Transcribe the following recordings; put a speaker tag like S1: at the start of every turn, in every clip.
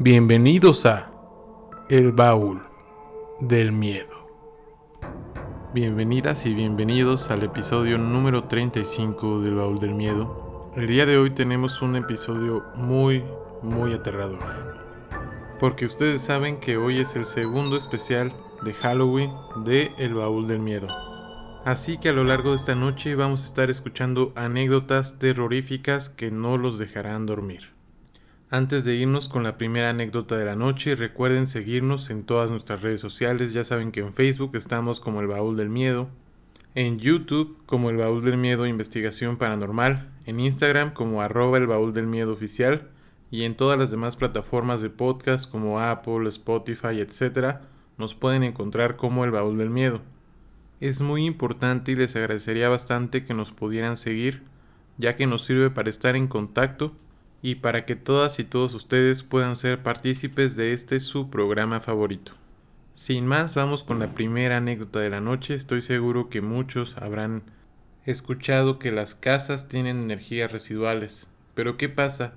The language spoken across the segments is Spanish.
S1: Bienvenidos a El Baúl del Miedo. Bienvenidas y bienvenidos al episodio número 35 del Baúl del Miedo. El día de hoy tenemos un episodio muy, muy aterrador. Porque ustedes saben que hoy es el segundo especial de Halloween de El Baúl del Miedo. Así que a lo largo de esta noche vamos a estar escuchando anécdotas terroríficas que no los dejarán dormir. Antes de irnos con la primera anécdota de la noche, recuerden seguirnos en todas nuestras redes sociales. Ya saben que en Facebook estamos como el Baúl del Miedo, en YouTube como el Baúl del Miedo Investigación Paranormal, en Instagram como arroba el Baúl del Miedo Oficial y en todas las demás plataformas de podcast como Apple, Spotify, etc. nos pueden encontrar como el Baúl del Miedo. Es muy importante y les agradecería bastante que nos pudieran seguir, ya que nos sirve para estar en contacto y para que todas y todos ustedes puedan ser partícipes de este su programa favorito. Sin más, vamos con la primera anécdota de la noche. Estoy seguro que muchos habrán escuchado que las casas tienen energías residuales. Pero ¿qué pasa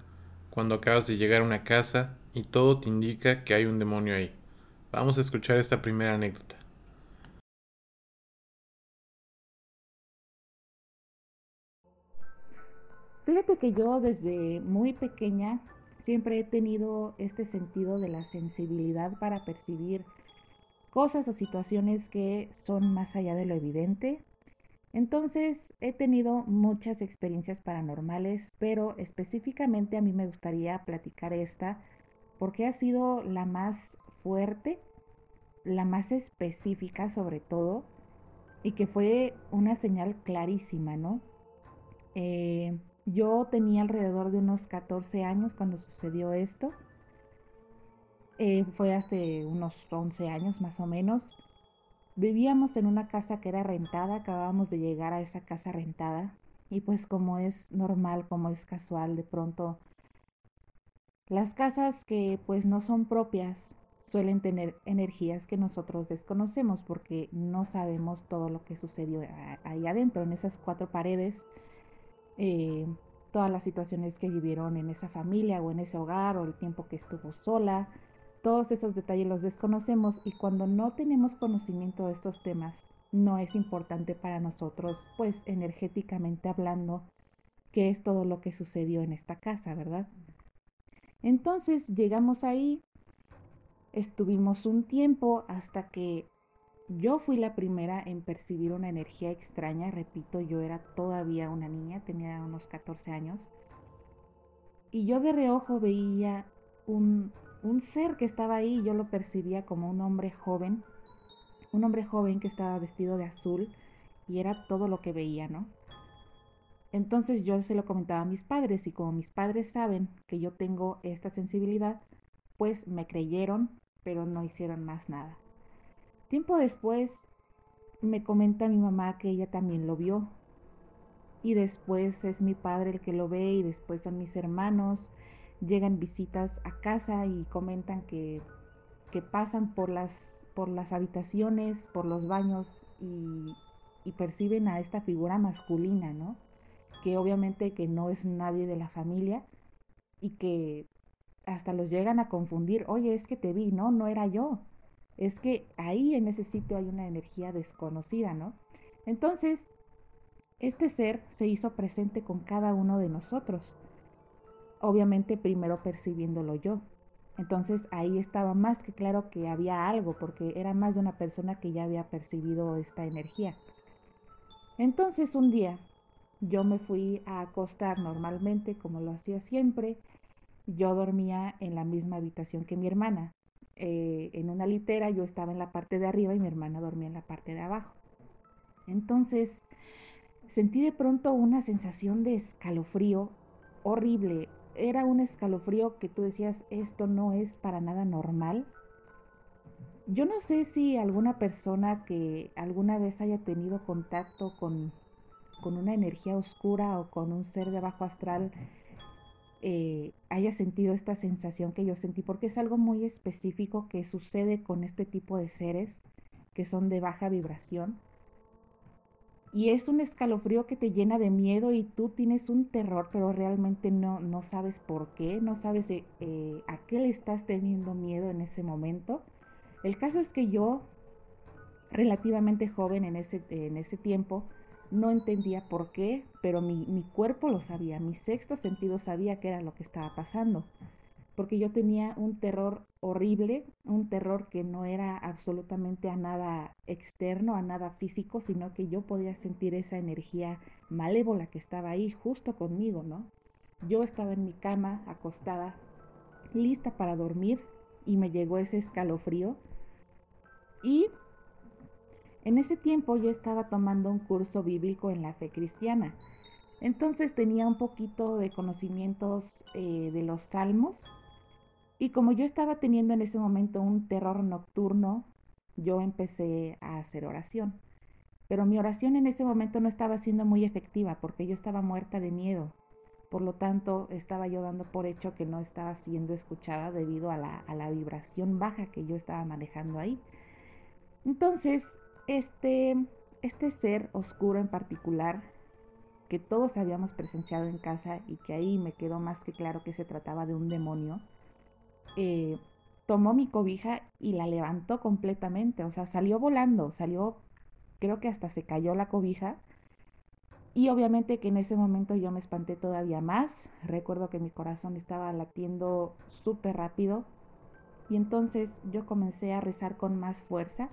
S1: cuando acabas de llegar a una casa y todo te indica que hay un demonio ahí? Vamos a escuchar esta primera anécdota.
S2: Fíjate que yo desde muy pequeña siempre he tenido este sentido de la sensibilidad para percibir cosas o situaciones que son más allá de lo evidente. Entonces he tenido muchas experiencias paranormales, pero específicamente a mí me gustaría platicar esta porque ha sido la más fuerte, la más específica sobre todo, y que fue una señal clarísima, ¿no? Eh, yo tenía alrededor de unos 14 años cuando sucedió esto. Eh, fue hace unos 11 años más o menos. Vivíamos en una casa que era rentada, acabábamos de llegar a esa casa rentada y pues como es normal, como es casual, de pronto las casas que pues no son propias suelen tener energías que nosotros desconocemos porque no sabemos todo lo que sucedió ahí adentro, en esas cuatro paredes eh, todas las situaciones que vivieron en esa familia o en ese hogar o el tiempo que estuvo sola. Todos esos detalles los desconocemos y cuando no tenemos conocimiento de estos temas, no es importante para nosotros, pues energéticamente hablando, qué es todo lo que sucedió en esta casa, ¿verdad? Entonces llegamos ahí, estuvimos un tiempo hasta que yo fui la primera en percibir una energía extraña, repito, yo era todavía una niña, tenía unos 14 años, y yo de reojo veía un, un ser que estaba ahí, yo lo percibía como un hombre joven, un hombre joven que estaba vestido de azul, y era todo lo que veía, ¿no? Entonces yo se lo comentaba a mis padres y como mis padres saben que yo tengo esta sensibilidad, pues me creyeron, pero no hicieron más nada. Tiempo después me comenta mi mamá que ella también lo vio. Y después es mi padre el que lo ve y después son mis hermanos. Llegan visitas a casa y comentan que, que pasan por las, por las habitaciones, por los baños y, y perciben a esta figura masculina, ¿no? Que obviamente que no es nadie de la familia y que hasta los llegan a confundir. Oye, es que te vi, ¿no? No era yo es que ahí en ese sitio hay una energía desconocida, ¿no? Entonces, este ser se hizo presente con cada uno de nosotros, obviamente primero percibiéndolo yo. Entonces ahí estaba más que claro que había algo, porque era más de una persona que ya había percibido esta energía. Entonces un día yo me fui a acostar normalmente, como lo hacía siempre. Yo dormía en la misma habitación que mi hermana. Eh, en una litera, yo estaba en la parte de arriba y mi hermana dormía en la parte de abajo. Entonces, sentí de pronto una sensación de escalofrío horrible. Era un escalofrío que tú decías, esto no es para nada normal. Yo no sé si alguna persona que alguna vez haya tenido contacto con, con una energía oscura o con un ser de bajo astral eh, haya sentido esta sensación que yo sentí, porque es algo muy específico que sucede con este tipo de seres que son de baja vibración. y es un escalofrío que te llena de miedo y tú tienes un terror, pero realmente no, no sabes por qué, no sabes eh, a qué le estás teniendo miedo en ese momento. El caso es que yo, relativamente joven en ese, en ese tiempo, no entendía por qué, pero mi, mi cuerpo lo sabía, mi sexto sentido sabía qué era lo que estaba pasando porque yo tenía un terror horrible, un terror que no era absolutamente a nada externo, a nada físico, sino que yo podía sentir esa energía malévola que estaba ahí justo conmigo, ¿no? Yo estaba en mi cama, acostada, lista para dormir, y me llegó ese escalofrío. Y en ese tiempo yo estaba tomando un curso bíblico en la fe cristiana. Entonces tenía un poquito de conocimientos eh, de los salmos y como yo estaba teniendo en ese momento un terror nocturno, yo empecé a hacer oración. Pero mi oración en ese momento no estaba siendo muy efectiva porque yo estaba muerta de miedo. Por lo tanto, estaba yo dando por hecho que no estaba siendo escuchada debido a la, a la vibración baja que yo estaba manejando ahí. Entonces, este, este ser oscuro en particular, que todos habíamos presenciado en casa y que ahí me quedó más que claro que se trataba de un demonio, eh, tomó mi cobija y la levantó completamente, o sea, salió volando, salió, creo que hasta se cayó la cobija. Y obviamente que en ese momento yo me espanté todavía más. Recuerdo que mi corazón estaba latiendo súper rápido. Y entonces yo comencé a rezar con más fuerza.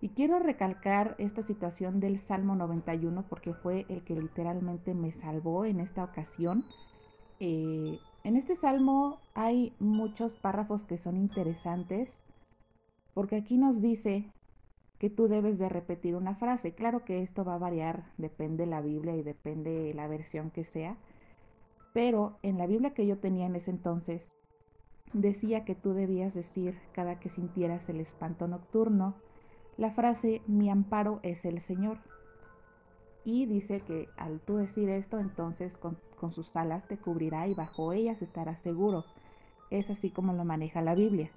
S2: Y quiero recalcar esta situación del Salmo 91 porque fue el que literalmente me salvó en esta ocasión. Eh, en este salmo hay muchos párrafos que son interesantes porque aquí nos dice que tú debes de repetir una frase. Claro que esto va a variar, depende de la Biblia y depende de la versión que sea, pero en la Biblia que yo tenía en ese entonces decía que tú debías decir cada que sintieras el espanto nocturno la frase mi amparo es el Señor. Y dice que al tú decir esto, entonces con con sus alas te cubrirá y bajo ellas estarás seguro. Es así como lo maneja la Biblia.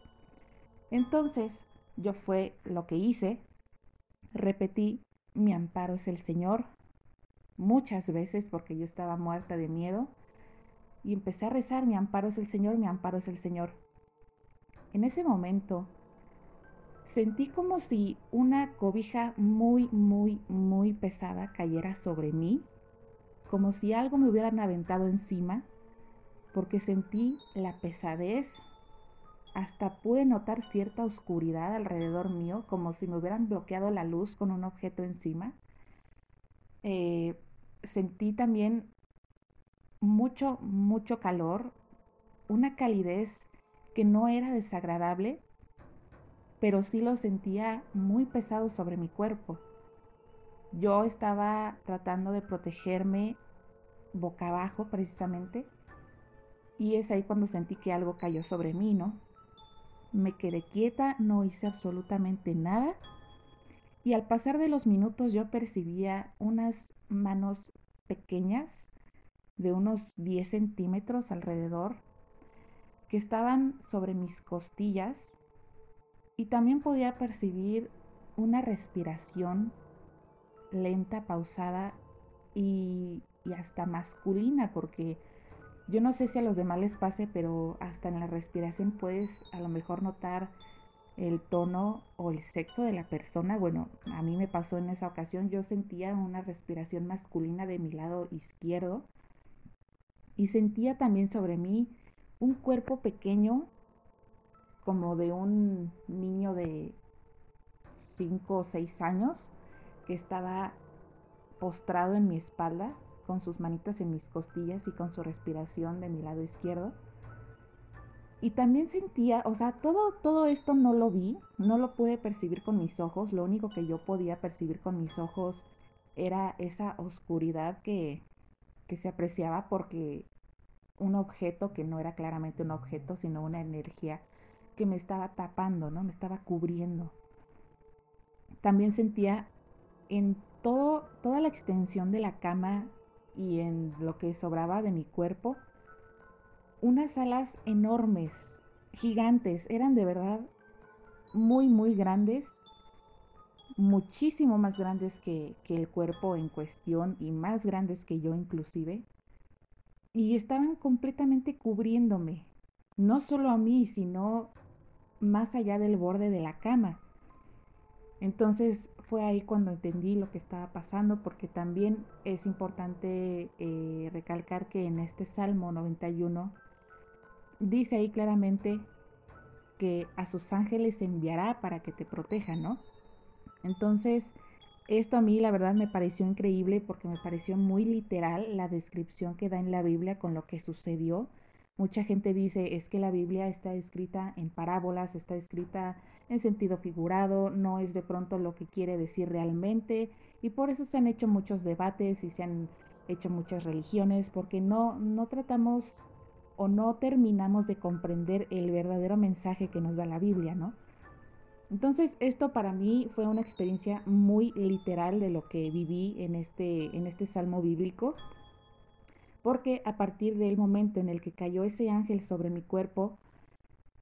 S2: Entonces, yo fue lo que hice, repetí, mi amparo es el Señor, muchas veces porque yo estaba muerta de miedo, y empecé a rezar, mi amparo es el Señor, mi amparo es el Señor. En ese momento, sentí como si una cobija muy, muy, muy pesada cayera sobre mí como si algo me hubieran aventado encima, porque sentí la pesadez, hasta pude notar cierta oscuridad alrededor mío, como si me hubieran bloqueado la luz con un objeto encima. Eh, sentí también mucho, mucho calor, una calidez que no era desagradable, pero sí lo sentía muy pesado sobre mi cuerpo. Yo estaba tratando de protegerme boca abajo precisamente y es ahí cuando sentí que algo cayó sobre mí, ¿no? Me quedé quieta, no hice absolutamente nada y al pasar de los minutos yo percibía unas manos pequeñas de unos 10 centímetros alrededor que estaban sobre mis costillas y también podía percibir una respiración lenta, pausada y, hasta masculina, porque yo no sé si a los demás les pase, pero hasta en la respiración puedes a lo mejor notar el tono o el sexo de la persona. Bueno, a mí me pasó en esa ocasión, yo sentía una respiración masculina de mi lado izquierdo y sentía también sobre mí un cuerpo pequeño como de un niño de 5 o 6 años que estaba postrado en mi espalda, con sus manitas en mis costillas y con su respiración de mi lado izquierdo. Y también sentía, o sea, todo, todo esto no lo vi, no lo pude percibir con mis ojos, lo único que yo podía percibir con mis ojos era esa oscuridad que, que se apreciaba porque un objeto que no era claramente un objeto, sino una energía me estaba tapando, ¿no? Me estaba cubriendo. También sentía en todo, toda la extensión de la cama y en lo que sobraba de mi cuerpo, unas alas enormes, gigantes, eran de verdad muy, muy grandes. muchísimo más grandes que, que el cuerpo en cuestión y más grandes que yo inclusive. Y estaban completamente cubriéndome, no solo a mí, sino más allá del borde de la cama. Entonces fue ahí cuando entendí lo que estaba pasando, porque también es importante eh, recalcar que en este Salmo 91 dice ahí claramente que a sus ángeles enviará para que te protejan, ¿no? Entonces, esto a mí la verdad me pareció increíble porque me pareció muy literal la descripción que da en la Biblia con lo que sucedió. Mucha gente dice es que la Biblia está escrita en parábolas, está escrita en sentido figurado, no es de pronto lo que quiere decir realmente y por eso se han hecho muchos debates y se han hecho muchas religiones porque no no tratamos o no terminamos de comprender el verdadero mensaje que nos da la Biblia, ¿no? Entonces, esto para mí fue una experiencia muy literal de lo que viví en este, en este salmo bíblico, porque a partir del momento en el que cayó ese ángel sobre mi cuerpo,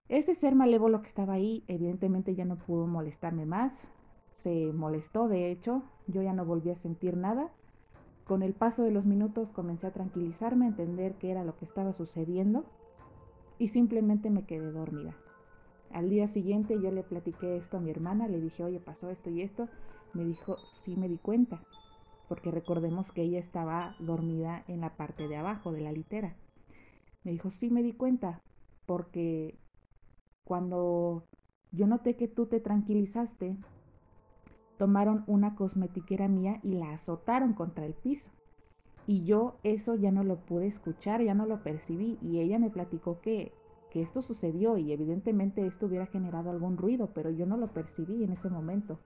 S2: ese ser malévolo que estaba ahí, evidentemente ya no pudo molestarme más, se molestó, de hecho, yo ya no volví a sentir nada, con el paso de los minutos comencé a tranquilizarme, a entender qué era lo que estaba sucediendo y simplemente me quedé dormida. Al día siguiente yo le platiqué esto a mi hermana, le dije, oye, pasó esto y esto. Me dijo, sí me di cuenta, porque recordemos que ella estaba dormida en la parte de abajo de la litera. Me dijo, sí me di cuenta, porque cuando yo noté que tú te tranquilizaste, tomaron una cosmetiquera mía y la azotaron contra el piso. Y yo eso ya no lo pude escuchar, ya no lo percibí. Y ella me platicó que, que esto sucedió y evidentemente esto hubiera generado algún ruido, pero yo no lo percibí en ese momento.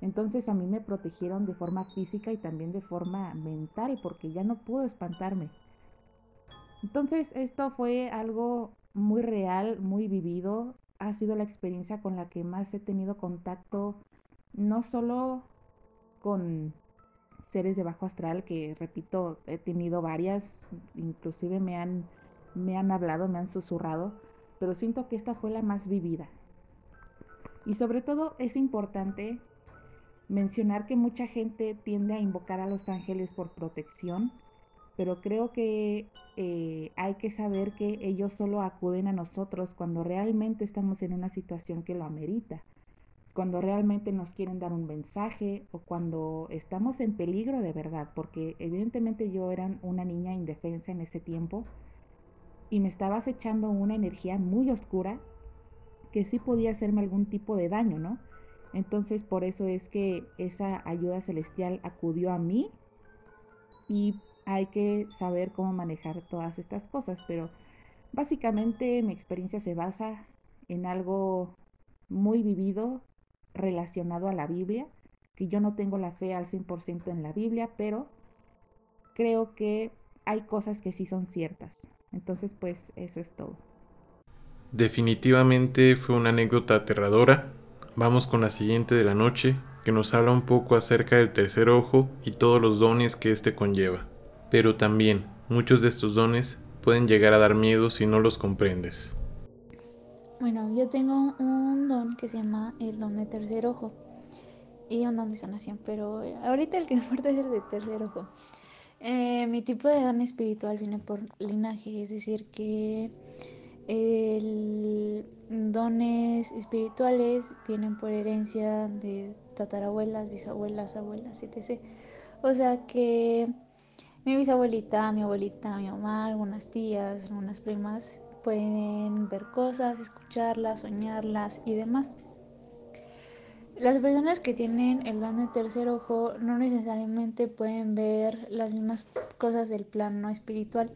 S2: Entonces a mí me protegieron de forma física y también de forma mental porque ya no pudo espantarme. Entonces esto fue algo muy real, muy vivido. Ha sido la experiencia con la que más he tenido contacto no solo con seres de bajo astral, que repito, he tenido varias, inclusive me han, me han hablado, me han susurrado, pero siento que esta fue la más vivida. Y sobre todo es importante mencionar que mucha gente tiende a invocar a los ángeles por protección, pero creo que eh, hay que saber que ellos solo acuden a nosotros cuando realmente estamos en una situación que lo amerita cuando realmente nos quieren dar un mensaje o cuando estamos en peligro de verdad, porque evidentemente yo era una niña indefensa en ese tiempo y me estaba acechando una energía muy oscura que sí podía hacerme algún tipo de daño, ¿no? Entonces por eso es que esa ayuda celestial acudió a mí y hay que saber cómo manejar todas estas cosas, pero básicamente mi experiencia se basa en algo muy vivido, relacionado a la Biblia, que yo no tengo la fe al 100% en la Biblia, pero creo que hay cosas que sí son ciertas. Entonces, pues eso es todo.
S1: Definitivamente fue una anécdota aterradora. Vamos con la siguiente de la noche, que nos habla un poco acerca del tercer ojo y todos los dones que éste conlleva. Pero también, muchos de estos dones pueden llegar a dar miedo si no los comprendes.
S3: Bueno, yo tengo un don que se llama el don de tercer ojo y un don de sanación, pero ahorita el que importa es el de tercer ojo. Eh, mi tipo de don espiritual viene por linaje, es decir, que el dones espirituales vienen por herencia de tatarabuelas, bisabuelas, abuelas, etc. O sea que mi bisabuelita, mi abuelita, mi mamá, algunas tías, algunas primas pueden ver cosas, escucharlas, soñarlas y demás. Las personas que tienen el don de tercer ojo no necesariamente pueden ver las mismas cosas del plano espiritual.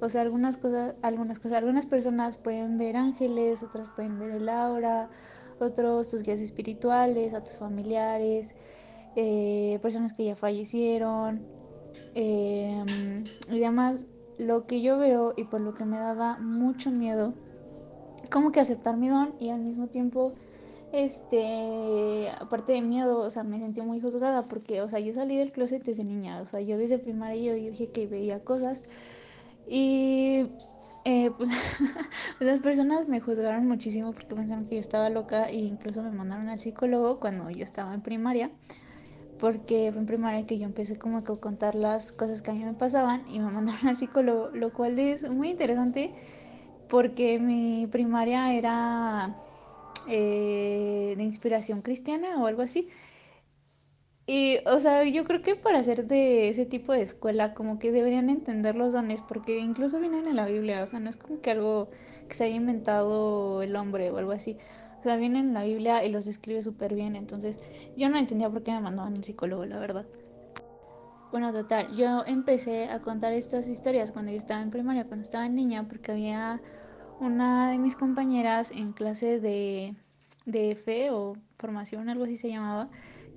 S3: O sea, algunas cosas, algunas cosas, algunas personas pueden ver ángeles, otras pueden ver el aura, otros sus guías espirituales, otros familiares, eh, personas que ya fallecieron eh, y demás. Lo que yo veo y por lo que me daba mucho miedo, como que aceptar mi don y al mismo tiempo, este, aparte de miedo, o sea, me sentí muy juzgada porque, o sea, yo salí del closet desde niña, o sea, yo desde primaria yo dije que veía cosas y eh, pues, las personas me juzgaron muchísimo porque pensaron que yo estaba loca e incluso me mandaron al psicólogo cuando yo estaba en primaria porque fue en primaria que yo empecé como a contar las cosas que a mí me pasaban y me mandaron al psicólogo, lo cual es muy interesante porque mi primaria era eh, de inspiración cristiana o algo así. Y, o sea, yo creo que para ser de ese tipo de escuela, como que deberían entender los dones, porque incluso vienen en la Biblia, o sea, no es como que algo que se haya inventado el hombre o algo así. O sea, vienen en la Biblia y los describe súper bien, entonces yo no entendía por qué me mandaban al psicólogo, la verdad. Bueno, total, yo empecé a contar estas historias cuando yo estaba en primaria, cuando estaba niña, porque había una de mis compañeras en clase de, de fe o formación, algo así se llamaba,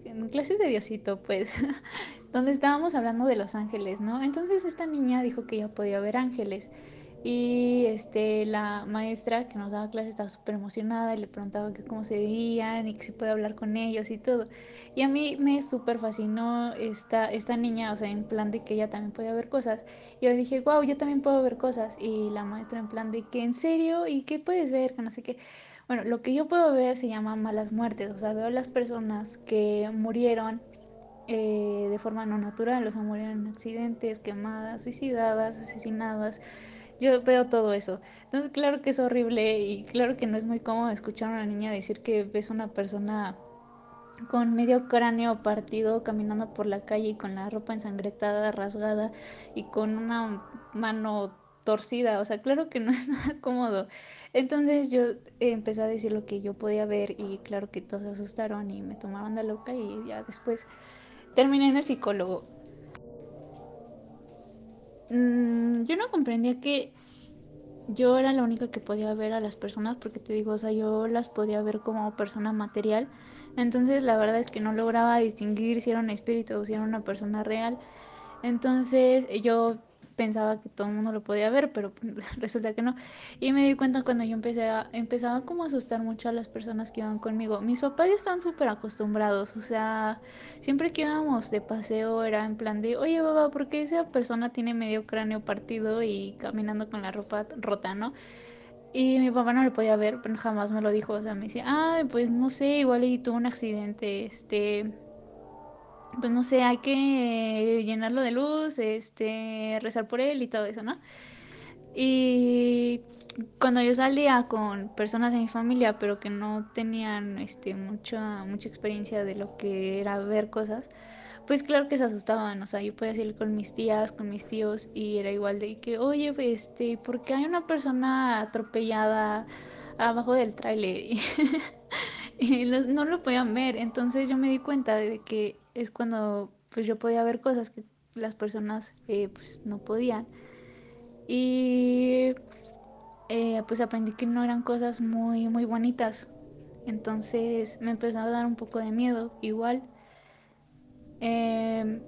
S3: en clases de Diosito, pues, donde estábamos hablando de los ángeles, ¿no? Entonces esta niña dijo que ella podía ver ángeles. Y este, la maestra que nos daba clases estaba súper emocionada y le preguntaba que cómo se veían y que se puede hablar con ellos y todo. Y a mí me súper fascinó esta, esta niña, o sea, en plan de que ella también podía ver cosas. Y yo dije, wow, yo también puedo ver cosas. Y la maestra en plan de que, ¿en serio? ¿Y qué puedes ver? Que no sé qué. Bueno, lo que yo puedo ver se llama malas muertes, o sea, veo las personas que murieron eh, de forma no natural, o sea, murieron en accidentes, quemadas, suicidadas, asesinadas. Yo veo todo eso. Entonces, claro que es horrible y claro que no es muy cómodo escuchar a una niña decir que ves una persona con medio cráneo partido caminando por la calle y con la ropa ensangretada, rasgada y con una mano torcida. O sea, claro que no es nada cómodo. Entonces yo empecé a decir lo que yo podía ver y claro que todos se asustaron y me tomaron de loca y ya después terminé en el psicólogo. Mm, yo no comprendía que yo era la única que podía ver a las personas porque te digo, o sea, yo las podía ver como persona material. Entonces la verdad es que no lograba distinguir si era un espíritu o si era una persona real. Entonces yo pensaba que todo el mundo lo podía ver, pero resulta que no. Y me di cuenta cuando yo empecé a, empezaba como a asustar mucho a las personas que iban conmigo. Mis papás ya están súper acostumbrados, o sea, siempre que íbamos de paseo era en plan de, oye papá, ¿por qué esa persona tiene medio cráneo partido y caminando con la ropa rota, no? Y mi papá no lo podía ver, pero jamás me lo dijo, o sea, me decía, ay, pues no sé, igual y tuvo un accidente, este, pues no sé, hay que llenarlo de luz, este, rezar por él y todo eso, ¿no? Y cuando yo salía con personas de mi familia, pero que no tenían este, mucha, mucha experiencia de lo que era ver cosas, pues claro que se asustaban, o sea, yo podía salir con mis tías, con mis tíos, y era igual de que, oye, este, ¿por qué hay una persona atropellada abajo del tráiler? y no lo podían ver, entonces yo me di cuenta de que es cuando pues yo podía ver cosas que las personas eh, pues no podían. Y eh, pues aprendí que no eran cosas muy, muy bonitas. Entonces me empezó a dar un poco de miedo igual. Eh,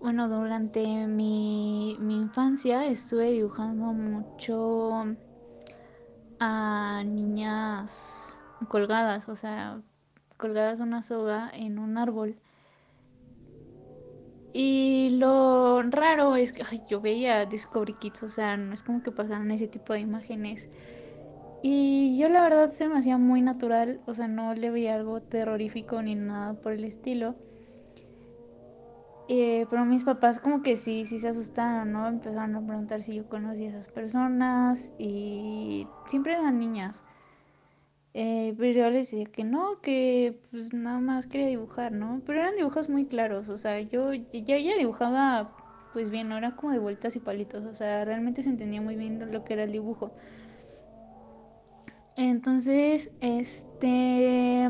S3: bueno, durante mi, mi, infancia estuve dibujando mucho a niñas colgadas, o sea, colgadas de una soga en un árbol. Y lo raro es que yo veía Discovery Kids, o sea, no es como que pasaran ese tipo de imágenes. Y yo la verdad se me hacía muy natural, o sea, no le veía algo terrorífico ni nada por el estilo. Eh, pero mis papás como que sí, sí se asustaron, ¿no? Empezaron a preguntar si yo conocía a esas personas y siempre eran niñas. Eh, pero yo les decía que no, que pues nada más quería dibujar, ¿no? Pero eran dibujos muy claros, o sea, yo ya, ya dibujaba pues bien, no era como de vueltas y palitos, o sea, realmente se entendía muy bien lo que era el dibujo. Entonces, este,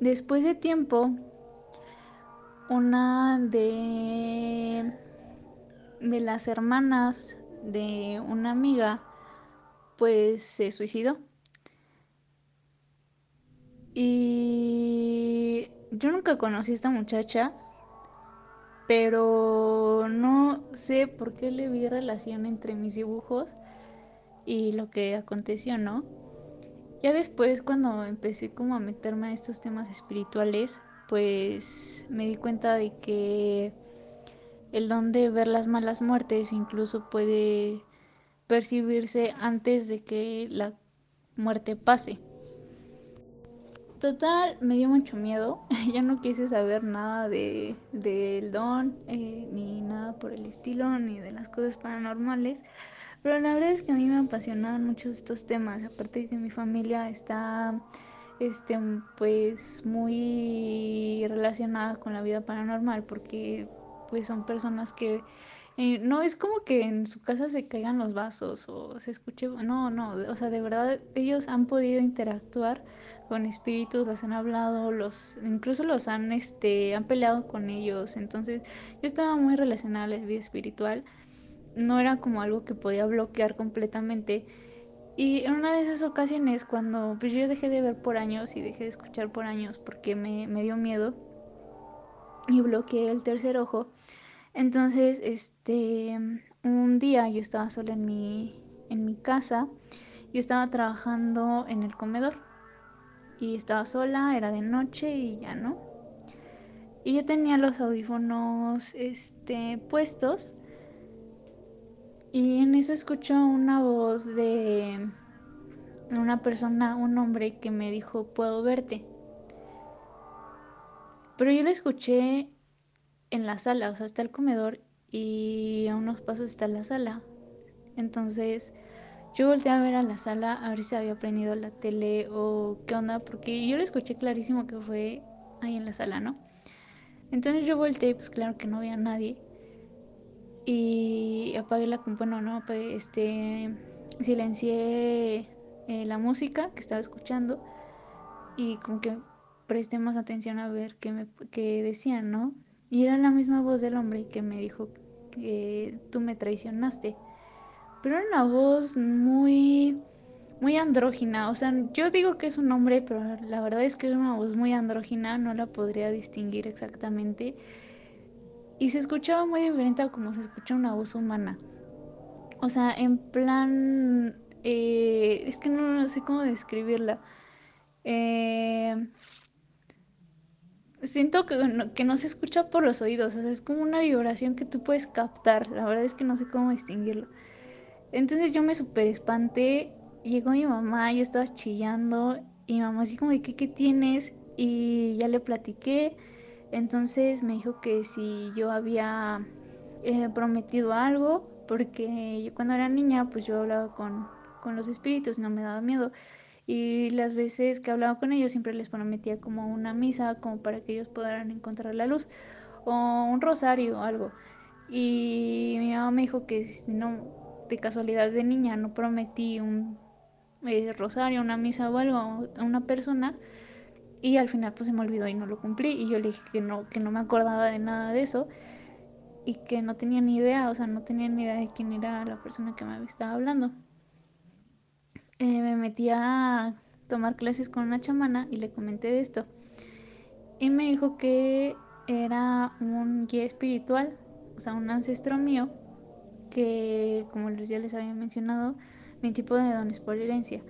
S3: después de tiempo, una de, de las hermanas de una amiga, pues se suicidó. Y yo nunca conocí a esta muchacha, pero no sé por qué le vi relación entre mis dibujos y lo que aconteció, ¿no? Ya después cuando empecé como a meterme a estos temas espirituales, pues me di cuenta de que el don de ver las malas muertes incluso puede percibirse antes de que la muerte pase. Total, me dio mucho miedo. ya no quise saber nada de del don, eh, ni nada por el estilo, ni de las cosas paranormales. Pero la verdad es que a mí me apasionaban mucho estos temas. Aparte de que mi familia está este pues muy relacionada con la vida paranormal porque pues son personas que eh, no es como que en su casa se caigan los vasos o se escuche, no, no, o sea, de verdad ellos han podido interactuar con espíritus, los han hablado, los incluso los han este han peleado con ellos, entonces yo estaba muy relacionada a la vida espiritual. No era como algo que podía bloquear completamente. Y en una de esas ocasiones, cuando pues yo dejé de ver por años y dejé de escuchar por años porque me, me dio miedo y bloqueé el tercer ojo, entonces, este, un día yo estaba sola en mi, en mi casa, yo estaba trabajando en el comedor y estaba sola, era de noche y ya no. Y yo tenía los audífonos este, puestos y en eso escucho una voz de una persona, un hombre que me dijo, puedo verte. Pero yo lo escuché en la sala, o sea, está el comedor y a unos pasos está la sala. Entonces yo volteé a ver a la sala a ver si había prendido la tele o qué onda, porque yo lo escuché clarísimo que fue ahí en la sala, ¿no? Entonces yo volteé, pues claro que no había nadie. Y apagué la bueno, no, pues este silencié eh, la música que estaba escuchando y como que presté más atención a ver qué me qué decían, ¿no? Y era la misma voz del hombre que me dijo que tú me traicionaste. Pero era una voz muy muy andrógina, o sea, yo digo que es un hombre, pero la verdad es que es una voz muy andrógina, no la podría distinguir exactamente. Y se escuchaba muy diferente a como se escucha una voz humana. O sea, en plan, eh, es que no, sé cómo describirla. Eh, siento que no, que no se escucha por los oídos, o sea, es como una vibración que tú puedes captar. La verdad es que no sé cómo distinguirlo. Entonces yo me super espanté, llegó mi mamá, yo estaba chillando y mi mamá así como de ¿qué, qué tienes? Y ya le platiqué, entonces me dijo que si yo había eh, prometido algo, porque yo cuando era niña pues yo hablaba con, con los espíritus, no me daba miedo. Y las veces que hablaba con ellos siempre les prometía como una misa, como para que ellos pudieran encontrar la luz, o un rosario o algo. Y mi mamá me dijo que si no, de casualidad de niña no prometí un eh, rosario, una misa o algo a una persona, y al final pues se me olvidó y no lo cumplí. Y yo le dije que no, que no me acordaba de nada de eso y que no tenía ni idea, o sea, no tenía ni idea de quién era la persona que me estaba hablando eh, me metí a tomar clases con una chamana y le comenté de esto. Y me dijo que era un guía espiritual, o sea, un ancestro mío, que como ya les había mencionado, mi tipo de don es por herencia.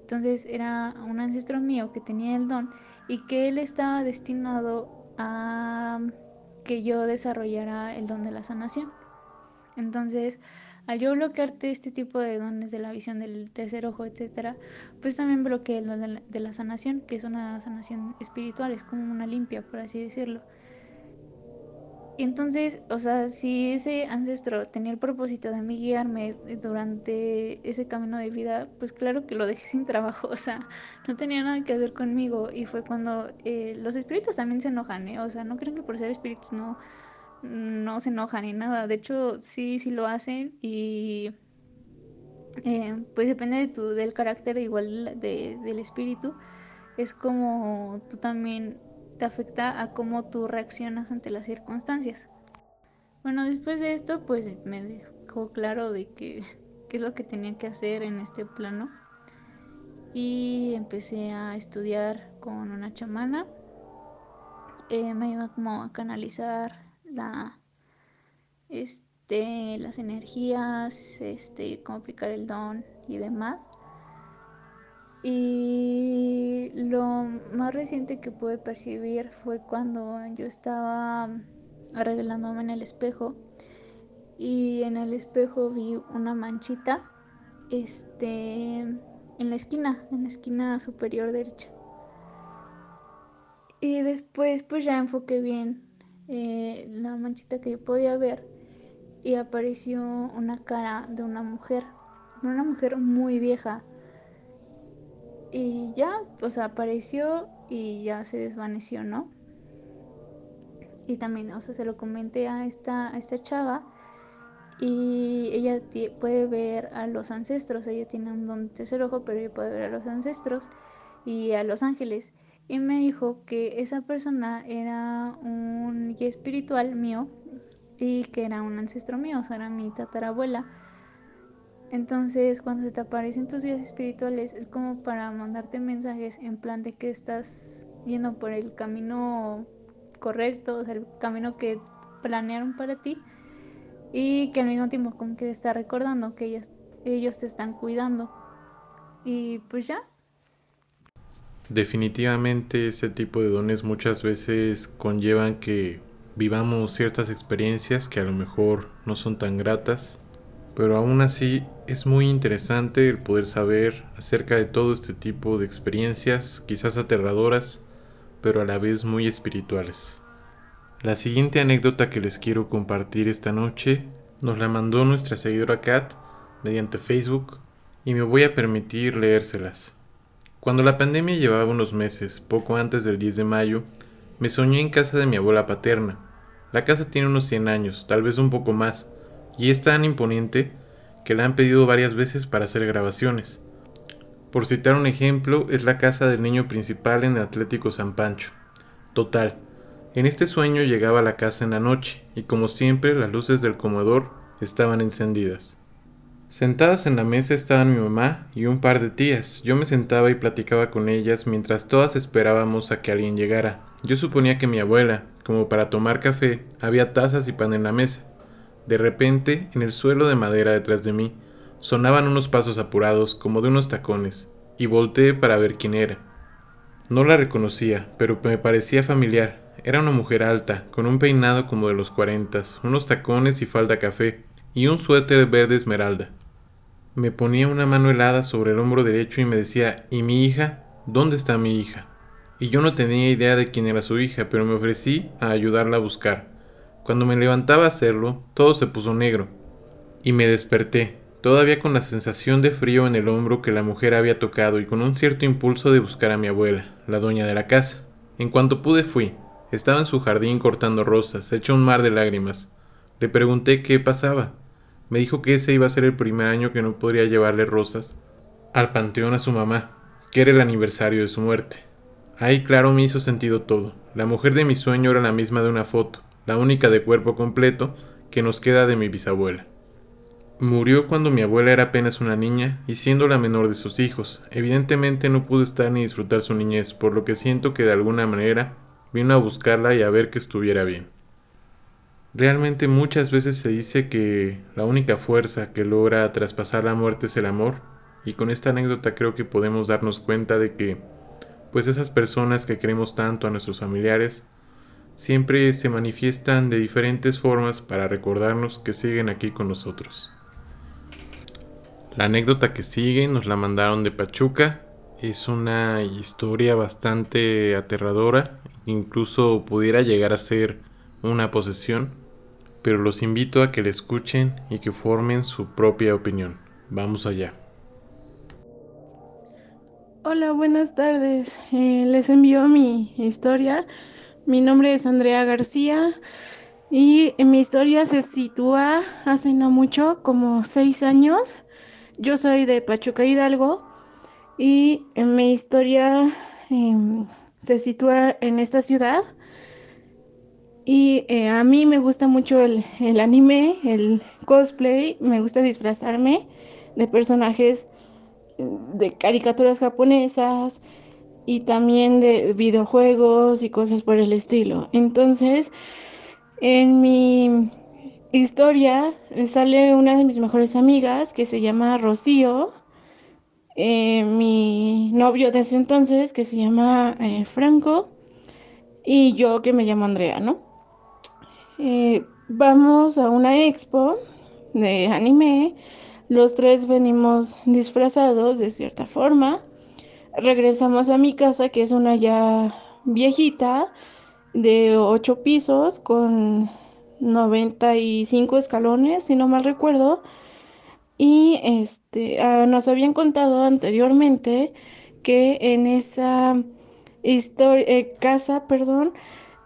S3: Entonces era un ancestro mío que tenía el don y que él estaba destinado a que yo desarrollara el don de la sanación. Entonces, al yo bloquearte este tipo de dones de la visión del tercer ojo, etcétera, pues también bloqueé el don de la, de la, sanación, que es una sanación espiritual, es como una limpia, por así decirlo. Entonces, o sea, si ese ancestro tenía el propósito de mí guiarme durante ese camino de vida, pues claro que lo dejé sin trabajo, o sea, no tenía nada que hacer conmigo. Y fue cuando eh, los espíritus también se enojan, ¿eh? O sea, no creen que por ser espíritus no no se enojan ni nada. De hecho, sí, sí lo hacen y eh, pues depende de tu, del carácter igual de, del espíritu. Es como tú también te afecta a cómo tú reaccionas ante las circunstancias. Bueno, después de esto, pues me dejó claro de que qué es lo que tenía que hacer en este plano. Y empecé a estudiar con una chamana. Eh, me ayuda como a canalizar la, este, las energías, este, cómo aplicar el don y demás. Y lo más reciente que pude percibir fue cuando yo estaba arreglándome en el espejo y en el espejo vi una manchita este en la esquina, en la esquina superior derecha. Y después pues ya enfoqué bien eh, la manchita que yo podía ver y apareció una cara de una mujer, una mujer muy vieja. Y ya, o sea, apareció y ya se desvaneció, ¿no? Y también, o sea, se lo comenté a esta, a esta chava y ella puede ver a los ancestros, ella tiene un don tercer ojo, pero ella puede ver a los ancestros y a los ángeles. Y me dijo que esa persona era un guía espiritual mío y que era un ancestro mío, o sea, era mi tatarabuela. Entonces, cuando se te aparecen tus guías espirituales, es como para mandarte mensajes en plan de que estás yendo por el camino correcto, o sea, el camino que planearon para ti y que al mismo tiempo como que te está recordando que ellos, ellos te están cuidando. Y pues ya.
S1: Definitivamente ese tipo de dones muchas veces conllevan que vivamos ciertas experiencias que a lo mejor no son tan gratas, pero aún así es muy interesante el poder saber acerca de todo este tipo de experiencias, quizás aterradoras, pero a la vez muy espirituales. La siguiente anécdota que les quiero compartir esta noche nos la mandó nuestra seguidora Kat mediante Facebook y me voy a permitir leérselas. Cuando la pandemia llevaba unos meses, poco antes del 10 de mayo, me soñé en casa de mi abuela paterna. La casa tiene unos 100 años, tal vez un poco más, y es tan imponente que la han pedido varias veces para hacer grabaciones. Por citar un ejemplo, es la casa del niño principal en el Atlético San Pancho. Total, en este sueño llegaba a la casa en la noche, y como siempre las luces del comedor estaban encendidas. Sentadas en la mesa estaban mi mamá y un par de tías. Yo me sentaba y platicaba con ellas mientras todas esperábamos a que alguien llegara. Yo suponía que mi abuela, como para tomar café, había tazas y pan en la mesa. De repente, en el suelo de madera detrás de mí, sonaban unos pasos apurados como de unos tacones, y volteé para ver quién era. No la reconocía, pero me parecía familiar, era una mujer alta, con un peinado como de los cuarentas, unos tacones y falda café, y un suéter verde esmeralda. Me ponía una mano helada sobre el hombro derecho y me decía, ¿y mi hija? ¿Dónde está mi hija? Y yo no tenía idea de quién era su hija, pero me ofrecí a ayudarla a buscar. Cuando me levantaba a hacerlo, todo se puso negro. Y me desperté, todavía con la sensación de frío en el hombro que la mujer había tocado y con un cierto impulso de buscar a mi abuela, la dueña de la casa. En cuanto pude fui, estaba en su jardín cortando rosas, hecho un mar de lágrimas. Le pregunté qué pasaba. Me dijo que ese iba a ser el primer año que no podría llevarle rosas al panteón a su mamá, que era el aniversario de su muerte. Ahí claro me hizo sentido todo. La mujer de mi sueño era la misma de una foto, la única de cuerpo completo que nos queda de mi bisabuela. Murió cuando mi abuela era apenas una niña y siendo la menor de sus hijos. Evidentemente no pude estar ni disfrutar su niñez, por lo que siento que de alguna manera Vino a buscarla y a ver que estuviera bien. Realmente muchas veces se dice que la única fuerza que logra traspasar la muerte es el amor, y con esta anécdota creo que podemos darnos cuenta de que, pues esas personas que queremos tanto a nuestros familiares, siempre se manifiestan de diferentes formas para recordarnos que siguen aquí con nosotros. La anécdota que sigue nos la mandaron de Pachuca. Es una historia bastante aterradora incluso pudiera llegar a ser una posesión, pero los invito a que le escuchen y que formen su propia opinión. Vamos allá.
S4: Hola, buenas tardes. Eh, les envío mi historia. Mi nombre es Andrea García y mi historia se sitúa hace no mucho, como seis años. Yo soy de Pachuca Hidalgo y mi historia em, se sitúa en esta ciudad. Y eh, a mí me gusta mucho el, anime, el cosplay, me gusta disfrazarme de personajes eh, de caricaturas japonesas y también de videojuegos y cosas por el estilo. Entonces, en mi historia sale una de mis mejores amigas que se llama Rocío eh, mi novio desde entonces, que se llama eh, Franco, y yo que me llamo Andrea, ¿no? Eh, vamos a una expo de anime, los tres venimos disfrazados de cierta forma, regresamos a mi casa, que es una ya viejita, de ocho pisos, con 95 escalones, si no mal recuerdo, y este, ah, nos habían contado anteriormente que en esa eh, casa, perdón,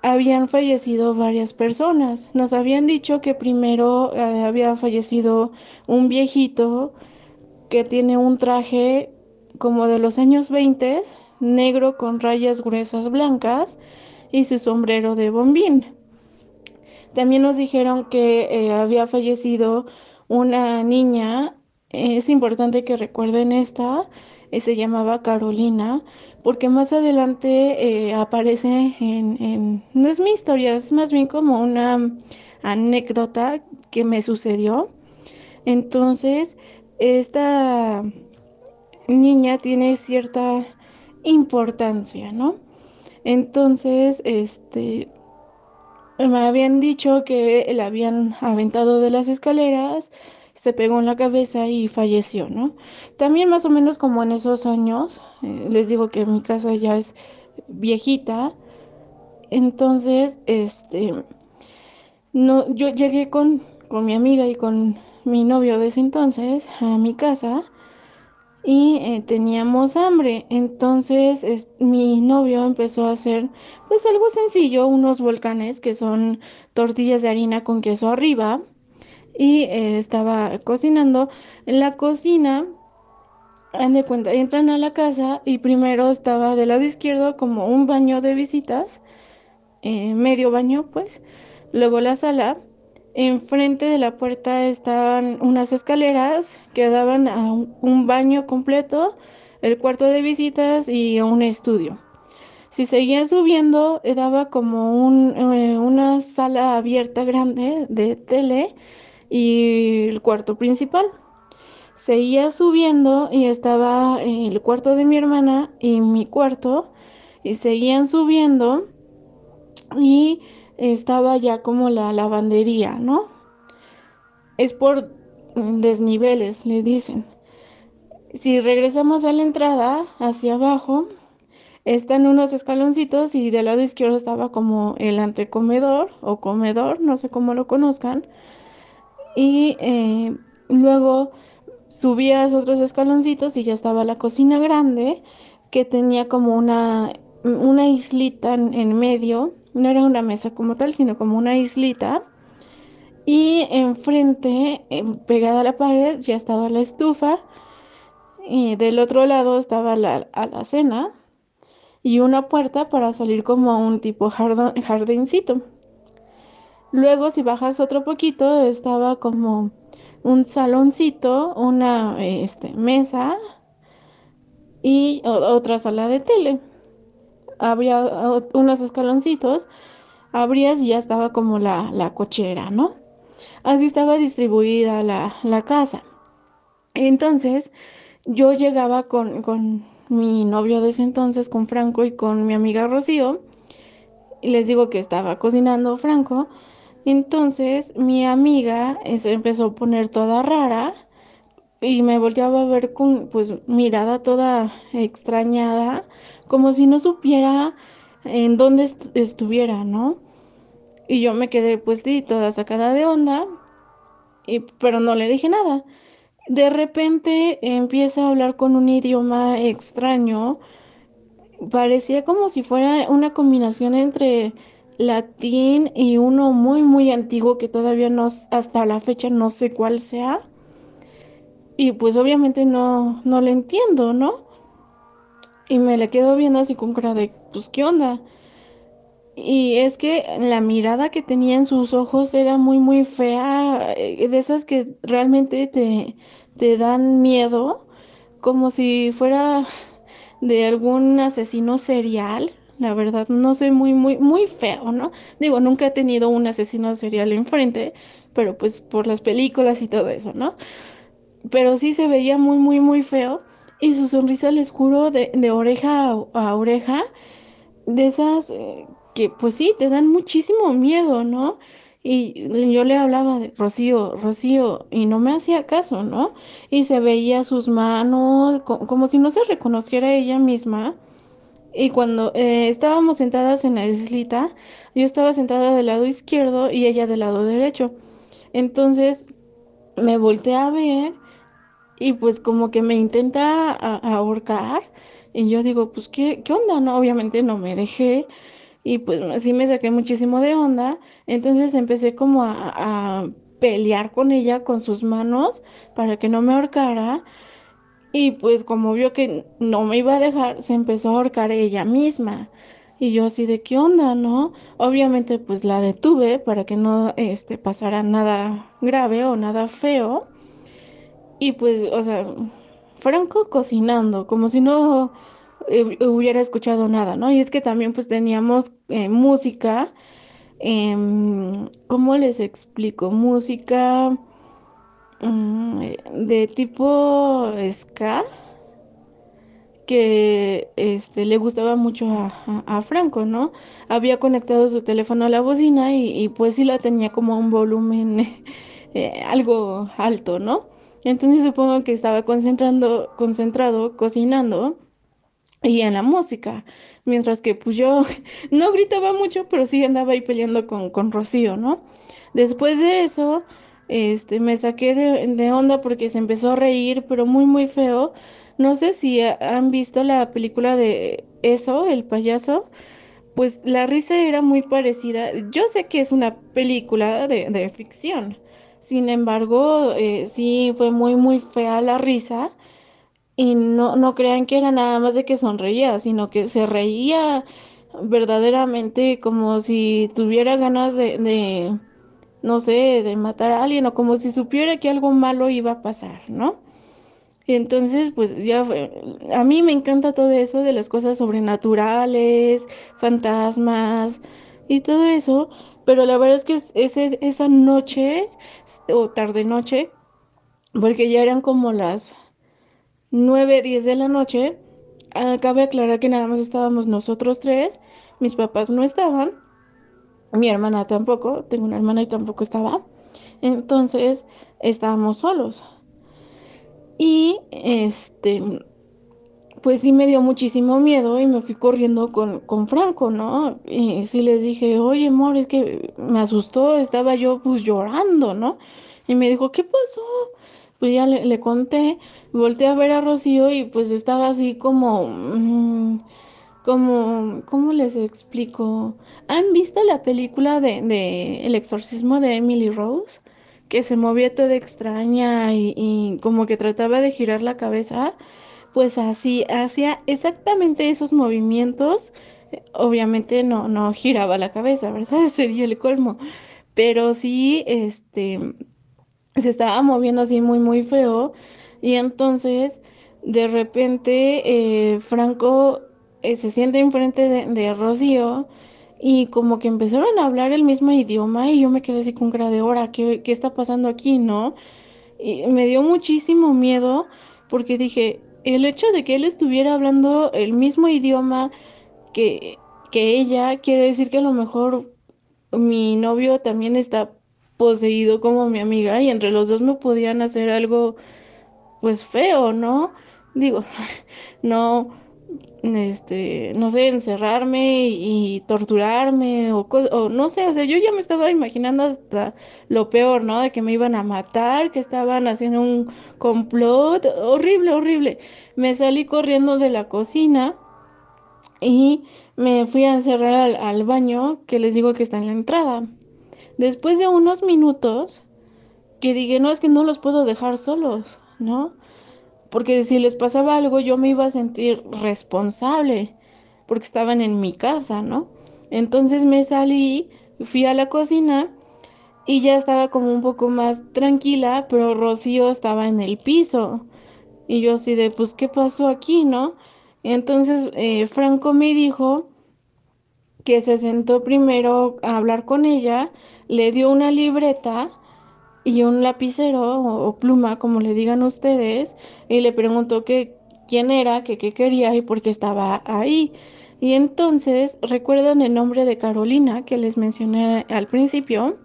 S4: habían fallecido varias personas. Nos habían dicho que primero eh, había fallecido un viejito que tiene un traje como de los años 20, negro con rayas gruesas blancas y su sombrero de bombín. También nos dijeron que eh, había fallecido una niña, es importante que recuerden esta, eh, se llamaba Carolina, porque más adelante eh, aparece en, no es mi historia, es más bien como una anécdota que me sucedió. Entonces, esta niña tiene cierta importancia, ¿no? Entonces, este, me habían dicho que la habían aventado de las escaleras, se pegó en la cabeza y falleció, ¿no? También más o menos como en esos años, eh, les digo que mi casa ya es viejita, entonces, este, no, yo llegué con, con mi amiga y con mi novio de ese entonces a mi casa y eh, teníamos hambre. Entonces mi novio empezó a hacer pues algo sencillo, unos volcanes que son tortillas de harina con queso arriba y eh, estaba cocinando. En la cocina, cuenta, entran a la casa y primero estaba del lado izquierdo como un baño de visitas, eh, medio baño pues, luego la sala Enfrente de la puerta estaban unas escaleras que daban a un, baño completo, el cuarto de visitas y un estudio. Si seguía subiendo, eh, daba como eh, una sala abierta grande de tele y el cuarto principal. Seguía subiendo y estaba el cuarto de mi hermana y mi cuarto y seguían subiendo y estaba ya como la lavandería, ¿no? Es por desniveles, le dicen. Si regresamos a la entrada, hacia abajo, están unos escaloncitos y del lado izquierdo estaba como el antecomedor o comedor, no sé cómo lo conozcan. Y eh, luego subías otros escaloncitos y ya estaba la cocina grande que tenía como una, una islita en medio no era una mesa como tal, sino como una islita. Y enfrente, pegada a la pared, ya estaba la estufa. Y del otro lado estaba la cena y una puerta para salir como un tipo jardincito. Luego, si bajas otro poquito, estaba como un saloncito, una este, mesa y otra sala de tele había unos escaloncitos, abrías y ya estaba como la, cochera, ¿no? Así estaba distribuida la, casa. Entonces, yo llegaba con, con, mi novio de ese entonces, con Franco y con mi amiga Rocío, y les digo que estaba cocinando Franco. Entonces, mi amiga se empezó a poner toda rara y me volteaba a ver con, pues, mirada toda extrañada como si no supiera en dónde estuviera, ¿no? Y yo me quedé pues sí, toda sacada de onda, y, pero no le dije nada. De repente empieza a hablar con un idioma extraño, parecía como si fuera una combinación entre latín y uno muy muy antiguo que todavía no hasta la fecha no sé cuál sea. Y pues obviamente no no le entiendo, ¿no? Y me le quedo viendo así con cara de, pues, ¿qué onda? Y es que la mirada que tenía en sus ojos era muy, muy fea, eh, de esas que realmente te, te dan miedo, como si fuera de algún asesino serial. La verdad, no sé, muy, muy, muy feo, ¿no? Digo, nunca he tenido un asesino serial enfrente, pero pues por las películas y todo eso, ¿no? Pero sí se veía muy, muy, muy feo y su sonrisa, les juro, de, de oreja a, oreja, de esas eh, que pues sí, te dan muchísimo miedo, ¿no? Y yo le hablaba de Rocío, Rocío, y no me hacía caso, ¿no? Y se veía sus manos como si no se reconociera ella misma. Y cuando eh, estábamos sentadas en la islita, yo estaba sentada del lado izquierdo y ella del lado derecho. Entonces me volteé a ver y pues como que me intenta ahorcar. Y yo digo, pues, ¿qué, qué onda? No, obviamente no me dejé. Y pues así me saqué muchísimo de onda. Entonces empecé como a, a pelear con ella con sus manos para que no me ahorcara. Y pues como vio que no me iba a dejar, se empezó a ahorcar ella misma. Y yo así de qué onda, ¿no? Obviamente pues la detuve para que no este, pasara nada grave o nada feo. Y pues, o sea, Franco cocinando, como si no eh, hubiera escuchado nada, ¿no? Y es que también pues teníamos eh, música, em, ¿cómo les explico? Música mm, de tipo ska que este, le gustaba mucho a, Franco, ¿no? Había conectado su teléfono a la bocina y, pues sí la tenía como un volumen eh, algo alto, ¿no? Entonces supongo que estaba concentrando, concentrado, cocinando y en la música. Mientras que pues yo no gritaba mucho, pero sí andaba ahí peleando con, con Rocío, ¿no? Después de eso, este, me saqué de, de onda porque se empezó a reír, pero muy, muy feo. No sé si han visto la película de eso, el payaso. Pues la risa era muy parecida. Yo sé que es una película de, de ficción. Sin embargo, eh, sí fue muy, muy fea la risa. Y no, no crean que era nada más de que sonreía, sino que se reía verdaderamente como si tuviera ganas de, de, no sé, de matar a alguien o como si supiera que algo malo iba a pasar, ¿no? Y entonces, pues ya fue, a mí me encanta todo eso de las cosas sobrenaturales, fantasmas y todo eso, pero la verdad es que ese, esa noche o tarde noche, porque ya eran como las 9, 10 de la noche, cabe aclarar que nada más estábamos nosotros tres, mis papás no estaban, mi hermana tampoco, tengo una hermana y tampoco estaba, entonces estábamos solos. Y este, pues sí me dio muchísimo miedo y me fui corriendo con, con Franco, ¿no? Y sí les dije, oye, amor, es que me asustó, estaba yo pues llorando, ¿no? Y me dijo, ¿qué pasó? Pues ya le, le conté, volteé a ver a Rocío y pues estaba así como, mmm, como, ¿cómo les explico? ¿Han visto la película de, de El exorcismo de Emily Rose? Que se movía toda extraña y como que trataba de girar la cabeza pues así hacía exactamente esos movimientos. Obviamente no, no giraba la cabeza, ¿verdad? Sería el colmo. Pero sí, este, se estaba moviendo así muy, muy feo. Y entonces, de repente, eh, Franco eh, se siente enfrente de, de, Rocío y como que empezaron a hablar el mismo idioma y yo me quedé así con cara de hora, ¿qué, qué está pasando aquí, no? Y me dio muchísimo miedo porque dije, el hecho de que él estuviera hablando el mismo idioma que, que ella, quiere decir que a lo mejor mi novio también está poseído como mi amiga y entre los dos me podían hacer algo pues feo, ¿no? Digo, no, este, no sé, encerrarme y, torturarme o, o, no sé, o sea, yo ya me estaba imaginando hasta lo peor, ¿no? De que me iban a matar, que estaban haciendo un complot, horrible, horrible. Me salí corriendo de la cocina y me fui a encerrar al, al baño, que les digo que está en la entrada. Después de unos minutos, que dije, no, es que no los puedo dejar solos, ¿no? Porque si les pasaba algo yo me iba a sentir responsable, porque estaban en mi casa, ¿no? Entonces me salí, fui a la cocina y ya estaba como un poco más tranquila, pero Rocío estaba en el piso. Y yo así de, pues, ¿qué pasó aquí, no? Entonces eh, Franco me dijo que se sentó primero a hablar con ella, le dio una libreta y un lapicero o, pluma, como le digan ustedes, y le preguntó que quién era, que qué quería y por qué estaba ahí. Y entonces, ¿recuerdan el nombre de Carolina que les mencioné al principio?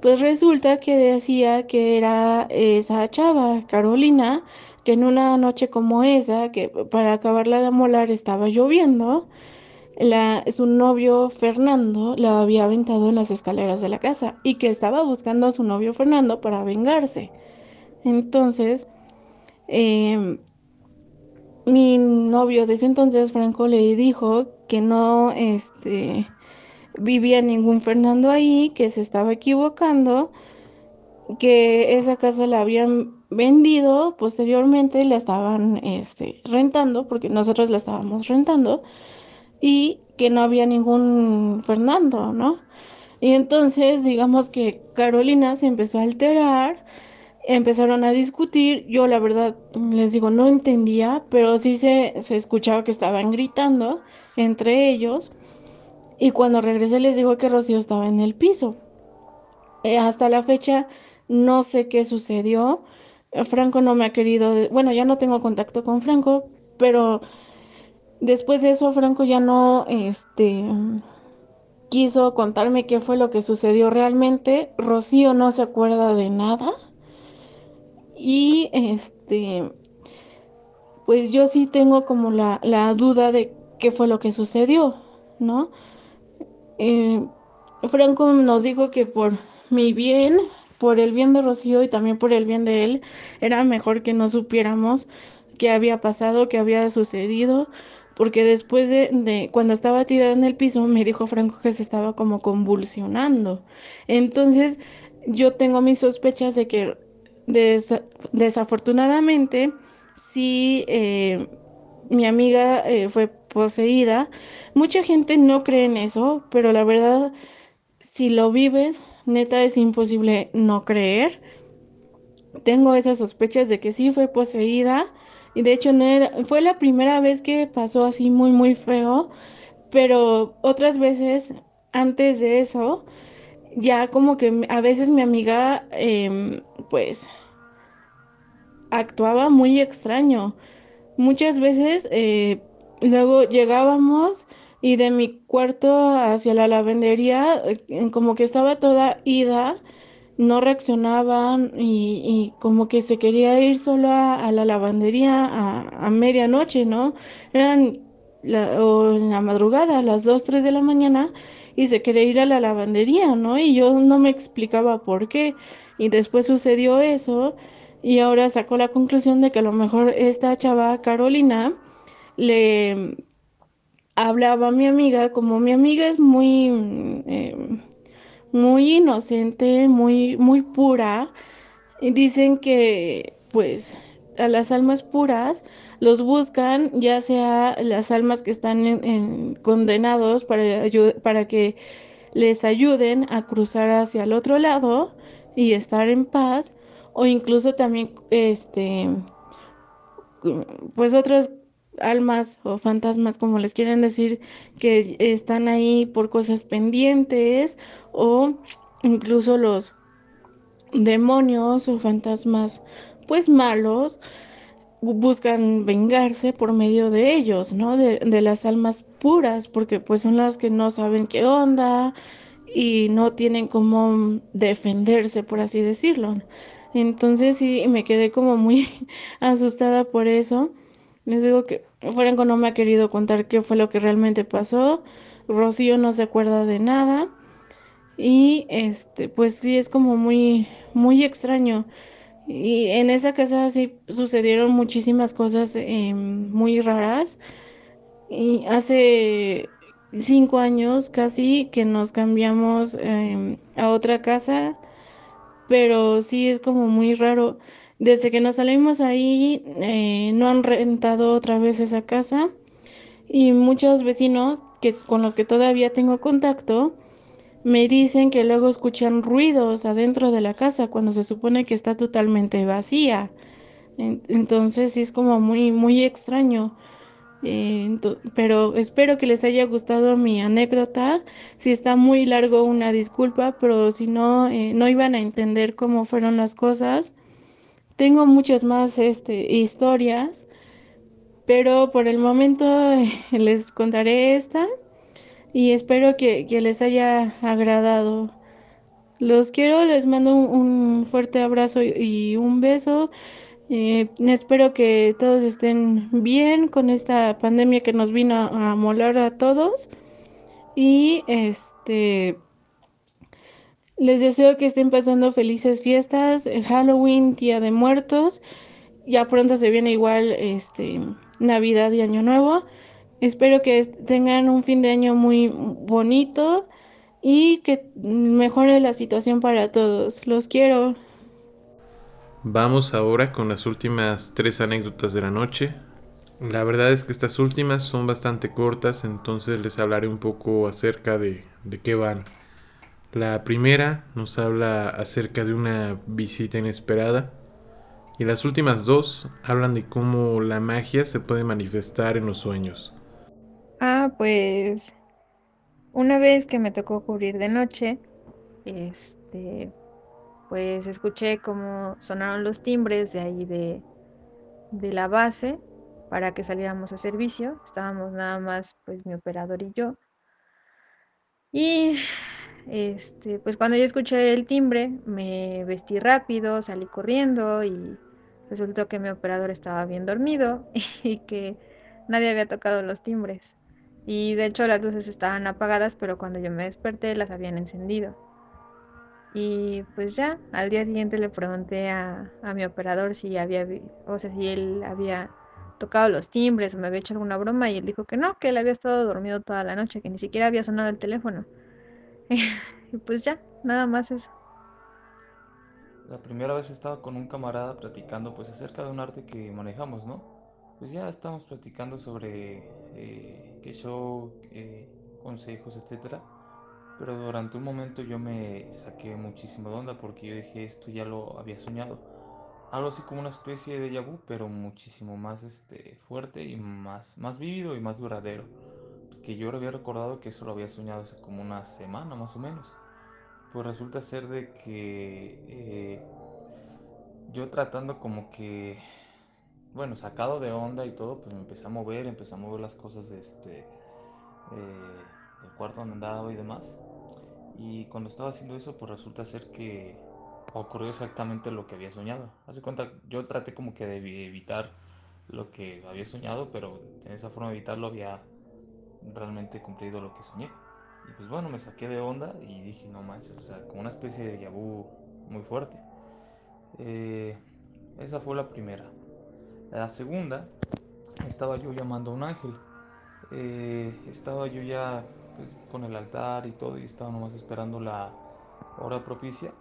S4: Pues resulta que decía que era esa chava, Carolina, que en una noche como esa, que para acabarla de amolar estaba lloviendo, la, su novio Fernando la había aventado en las escaleras de la casa y que estaba buscando a su novio Fernando para vengarse. Entonces, eh, mi novio de ese entonces, Franco, le dijo que no este, vivía ningún Fernando ahí, que se estaba equivocando, que esa casa la habían vendido, posteriormente la estaban este, rentando, porque nosotros la estábamos rentando, y que no había ningún Fernando, ¿no? Y entonces, digamos que Carolina se empezó a alterar, empezaron a discutir, yo la verdad les digo, no entendía, pero sí se, se escuchaba que estaban gritando entre ellos, y cuando regresé les digo que Rocío estaba en el piso. Eh, hasta la fecha no sé qué sucedió. Franco no me ha querido, bueno, ya no tengo contacto con Franco, pero después de eso Franco ya no, este, quiso contarme qué fue lo que sucedió realmente. Rocío no se acuerda de nada. Y este, pues yo sí tengo como la, duda de qué fue lo que sucedió, ¿no? Eh, Franco nos dijo que por mi bien, por el bien de Rocío y también por el bien de él, era mejor que no supiéramos qué había pasado, qué había sucedido, porque después de, cuando estaba tirada en el piso me dijo Franco que se estaba como convulsionando. Entonces yo tengo mis sospechas de que des, desafortunadamente sí eh, mi amiga eh, fue poseída. Mucha gente no cree en eso, pero la verdad, si lo vives, neta es imposible no creer. Tengo esas sospechas de que sí fue poseída y de hecho no era, fue la primera vez que pasó así muy muy feo, pero otras veces antes de eso ya como que a veces mi amiga eh, pues actuaba muy extraño. Muchas veces eh, luego llegábamos y de mi cuarto hacia la lavandería eh, como que estaba toda ida, no reaccionaban y, como que se quería ir solo a, la lavandería a, medianoche, ¿no? Eran la, o en la madrugada, a las 2, 3 de la mañana y se quería ir a la lavandería, ¿no? Y yo no me explicaba por qué. Y después sucedió eso y ahora sacó la conclusión de que a lo mejor esta chava Carolina le hablaba a mi amiga, como mi amiga es muy, eh, muy inocente, muy, muy pura, dicen que pues a las almas puras los buscan, ya sea las almas que están en, en condenados para, para que les ayuden a cruzar hacia el otro lado y estar en paz, o incluso también este pues otras almas o fantasmas como les quieren decir que están ahí por cosas pendientes o incluso los demonios o fantasmas pues malos buscan vengarse por medio de ellos, ¿no? De, de, las almas puras, porque pues son las que no saben qué onda y no tienen cómo defenderse, por así decirlo. Entonces sí, me quedé como muy asustada por eso. Les digo que Franco no me ha querido contar qué fue lo que realmente pasó. Rocío no se acuerda de nada. Y este, pues sí, es como muy, muy extraño. Y en esa casa sí sucedieron muchísimas cosas eh, muy raras. Y hace cinco años casi que nos cambiamos eh, a otra casa pero sí es como muy raro. Desde que nos salimos ahí, eh, no han rentado otra vez esa casa y muchos vecinos que con los que todavía tengo contacto me dicen que luego escuchan ruidos adentro de la casa cuando se supone que está totalmente vacía. Entonces sí es como muy muy extraño. Eh, pero espero que les haya gustado mi anécdota. Si está muy largo, una disculpa, pero si no, eh, no iban a entender cómo fueron las cosas. Tengo muchas más este, historias, pero por el momento les contaré esta y espero que, que les haya agradado. Los quiero, les mando un, fuerte abrazo y, un beso. Eh, espero que todos estén bien con esta pandemia que nos vino a molar a todos. Y este les deseo que estén pasando felices fiestas, eh, Halloween, Día de Muertos. Ya pronto se viene igual este Navidad y Año Nuevo. Espero que tengan un fin de año muy bonito y que mejore la situación para todos. Los quiero.
S1: Vamos ahora con las últimas tres anécdotas de la noche. La verdad es que estas últimas son bastante cortas, entonces les hablaré un poco acerca de, de qué van. La primera nos habla acerca de una visita inesperada y las últimas dos hablan de cómo la magia se puede manifestar en los sueños.
S5: Ah, pues una vez que me tocó cubrir de noche, este, pues escuché cómo sonaron los timbres de ahí de, de la base para que saliéramos a servicio. Estábamos nada más, pues mi operador y yo. Y este, pues cuando yo escuché el timbre, me vestí rápido, salí corriendo y resultó que mi operador estaba bien dormido y que nadie había tocado los timbres. Y de hecho las luces estaban apagadas, pero cuando yo me desperté las habían encendido. Y pues ya, al día siguiente le pregunté a, a mi operador si había, o sea, si él había tocado los timbres o me había hecho alguna broma y él dijo que no, que él había estado dormido toda la noche, que ni siquiera había sonado el teléfono. Y pues ya, nada más eso.
S6: La primera vez estaba con un camarada platicando pues acerca de un arte que manejamos, ¿no? Pues ya estábamos platicando sobre eh, show, consejos, etcétera. Pero durante un momento yo me saqué muchísimo de onda porque yo dije esto ya lo había soñado. Algo así como una especie de déjà vu, pero muchísimo más este, fuerte y más, más vívido y más duradero. Que yo había recordado que eso lo había soñado hace como una semana más o menos. Pues resulta ser de que eh, yo tratando como que, bueno, sacado de onda y todo, pues me empecé a mover, empecé a mover las cosas de este, eh, del cuarto donde andaba y demás. Y cuando estaba haciendo eso, pues resulta ser que ocurrió exactamente lo que había soñado. Hace cuenta, yo traté como que de evitar lo que había soñado, pero en esa forma de evitarlo había realmente cumplido lo que soñé. Y pues bueno, me saqué de onda y dije, no manches, o sea, como una especie de yabú muy fuerte. Eh, esa fue la primera. La segunda, estaba yo llamando a un ángel. Eh, estaba yo ya pues, con el altar y todo y estaba nomás esperando la hora propicia.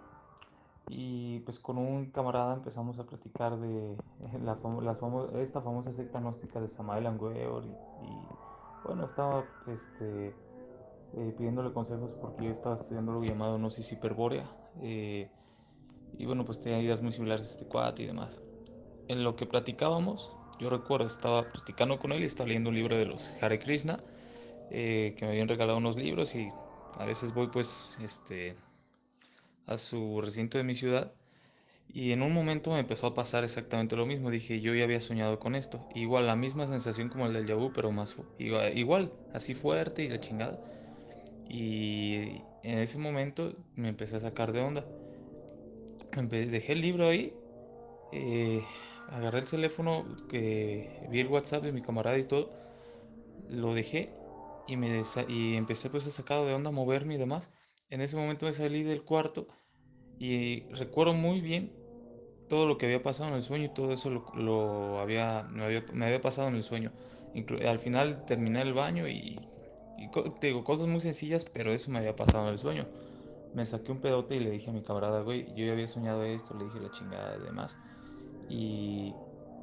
S6: Y pues con un camarada empezamos a platicar de la famo las famo esta famosa secta gnóstica de Samael Angüeor y, y, bueno, estaba este, eh, pidiéndole consejos porque yo estaba estudiando lo llamado Gnosis Hiperbórea eh, y bueno, pues tenía ideas muy similares a este cuate y demás. En lo que platicábamos, yo recuerdo, estaba platicando con él y estaba leyendo un libro de los Hare Krishna, eh, que me habían regalado unos libros y a veces voy pues este, a su recinto de mi ciudad y en un momento me empezó a pasar exactamente lo mismo. Dije, yo ya había soñado con esto. Igual, la misma sensación como el del Yabu, pero más igual, así fuerte y la chingada. Y en ese momento me empecé a sacar de onda. Dejé el libro ahí, eh, agarré el teléfono, que vi el WhatsApp de mi camarada y todo, lo dejé y, me y empecé pues a sacar de onda, a moverme y demás. En ese momento me salí del cuarto y recuerdo muy bien todo lo que había pasado en el sueño y todo eso lo, había, me había, pasado en el sueño. Al final terminé el baño y, y te digo cosas muy sencillas, pero eso me había pasado en el sueño. Me saqué un pedote y le dije a mi camarada, güey, yo ya había soñado esto, le dije la chingada y demás. Y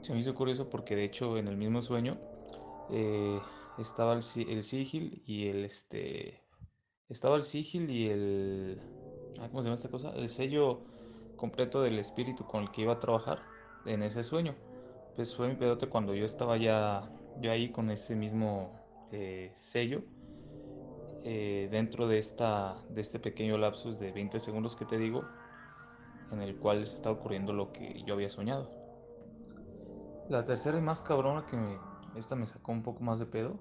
S6: se me hizo curioso porque de hecho en el mismo sueño eh, estaba el, el sigil y el este estaba el sigil y el ¿cómo se llama esta cosa? El sello completo del espíritu con el que iba a trabajar en ese sueño. Pues fue mi pedote cuando yo estaba ya yo ahí con ese mismo eh, sello eh, dentro de esta de este pequeño lapsus de 20 segundos que te digo en el cual está ocurriendo lo que yo había soñado. La tercera y más cabrona que me, esta me sacó un poco más de pedo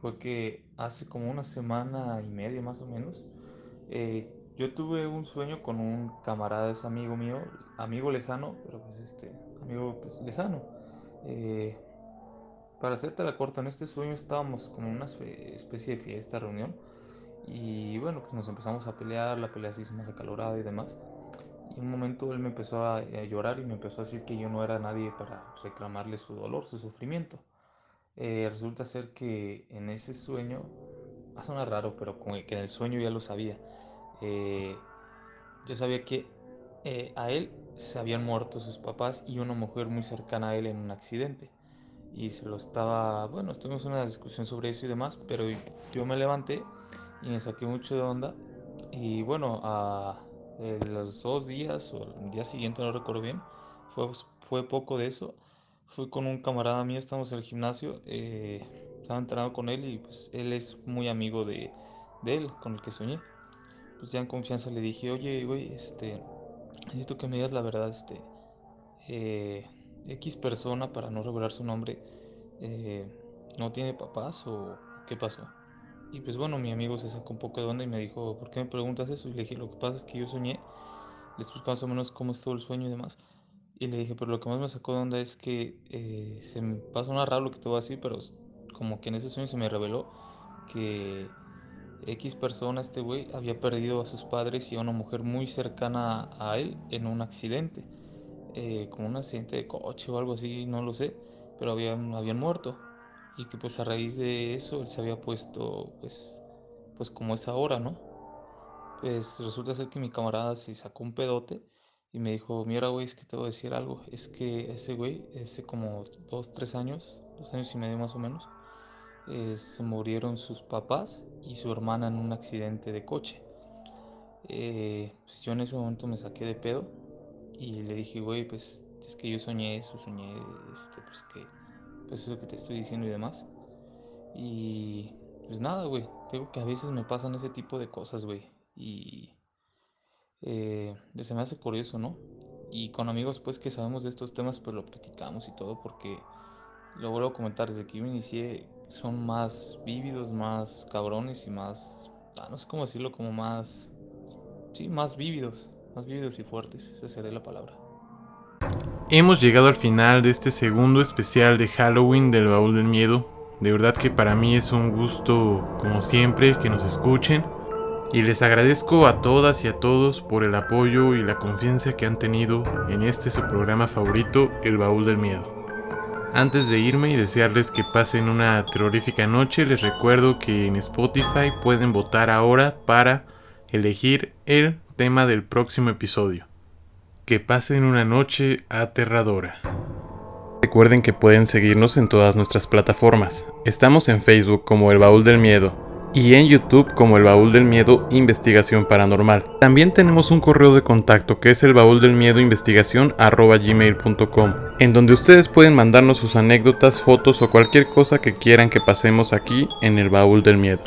S6: fue que hace como una semana y media más o menos eh, yo tuve un sueño con un camarada, es amigo mío, amigo lejano, pero pues este, amigo pues lejano. Eh, para hacerte la corta, en este sueño estábamos como una especie de fiesta, reunión, y bueno, pues nos empezamos a pelear, la pelea se hizo más acalorada y demás. Y en un momento él me empezó a, llorar y me empezó a decir que yo no era nadie para reclamarle su dolor, su sufrimiento. Eh, resulta ser que en ese sueño, va a sonar raro, pero como que en el sueño ya lo sabía. Eh, yo sabía que eh, a él se habían muerto sus papás y una mujer muy cercana a él en un accidente. Y se lo estaba, bueno, estuvimos una discusión sobre eso y demás, pero yo me levanté y me saqué mucho de onda. Y bueno, a los dos días o el día siguiente, no recuerdo bien, fue, fue poco de eso. Fui con un camarada mío, estamos en el gimnasio, eh, estaba entrenando con él y pues él es muy amigo de, de él, con el que soñé. Pues ya en confianza le dije, oye, güey, este, necesito que me digas la verdad, este, eh, X persona, para no revelar su nombre, eh, ¿no tiene papás o qué pasó? Y pues bueno, mi amigo se sacó un poco de onda y me dijo, ¿por qué me preguntas eso? Y le dije, lo que pasa es que yo soñé, le explico más o menos cómo estuvo el sueño y demás. Y le dije, pero lo que más me sacó de onda es que eh, se me pasó una raro lo que te voy a decir, pero como que en ese sueño se me reveló que X persona, este güey, había perdido a sus padres y a una mujer muy cercana a él en un accidente, eh, como un accidente de coche o algo así, no lo sé, pero habían, habían muerto y que pues a raíz de eso él se había puesto pues pues como es ahora, ¿no? Pues resulta ser que mi camarada se sacó un pedote y me dijo, mira güey, es que te voy a decir algo, es que ese güey, ese como dos, tres años, dos años y medio más o menos, se murieron sus papás y su hermana en un accidente de coche. Eh, pues yo en ese momento me saqué de pedo y le dije, güey, pues es que yo soñé eso, soñé este, pues que pues eso que te estoy diciendo y demás. Y pues nada, güey. Digo que a veces me pasan ese tipo de cosas, güey. Y eh, se me hace curioso, ¿no? Y con amigos, pues que sabemos de estos temas, pues lo platicamos y todo, porque lo vuelvo a comentar, desde que yo inicié son más vívidos, más cabrones y más, ah, no sé cómo decirlo, como más, sí, más vívidos, más vívidos y fuertes, esa sería la palabra.
S1: Hemos llegado al final de este segundo especial de Halloween del Baúl del Miedo. De verdad que para mí es un gusto, como siempre, que nos escuchen. Y les agradezco a todas y a todos por el apoyo y la confianza que han tenido en este su programa favorito, El Baúl del Miedo. Antes de irme y desearles que pasen una terrorífica noche, les recuerdo que en Spotify pueden votar ahora para elegir el tema del próximo episodio que pasen una noche aterradora. Recuerden que pueden seguirnos en todas nuestras plataformas. Estamos en Facebook como El Baúl del Miedo y en YouTube como El Baúl del Miedo Investigación Paranormal. También tenemos un correo de contacto que es el baúl del miedo investigación gmail.com, en donde ustedes pueden mandarnos sus anécdotas, fotos o cualquier cosa que quieran que pasemos aquí en El Baúl del Miedo.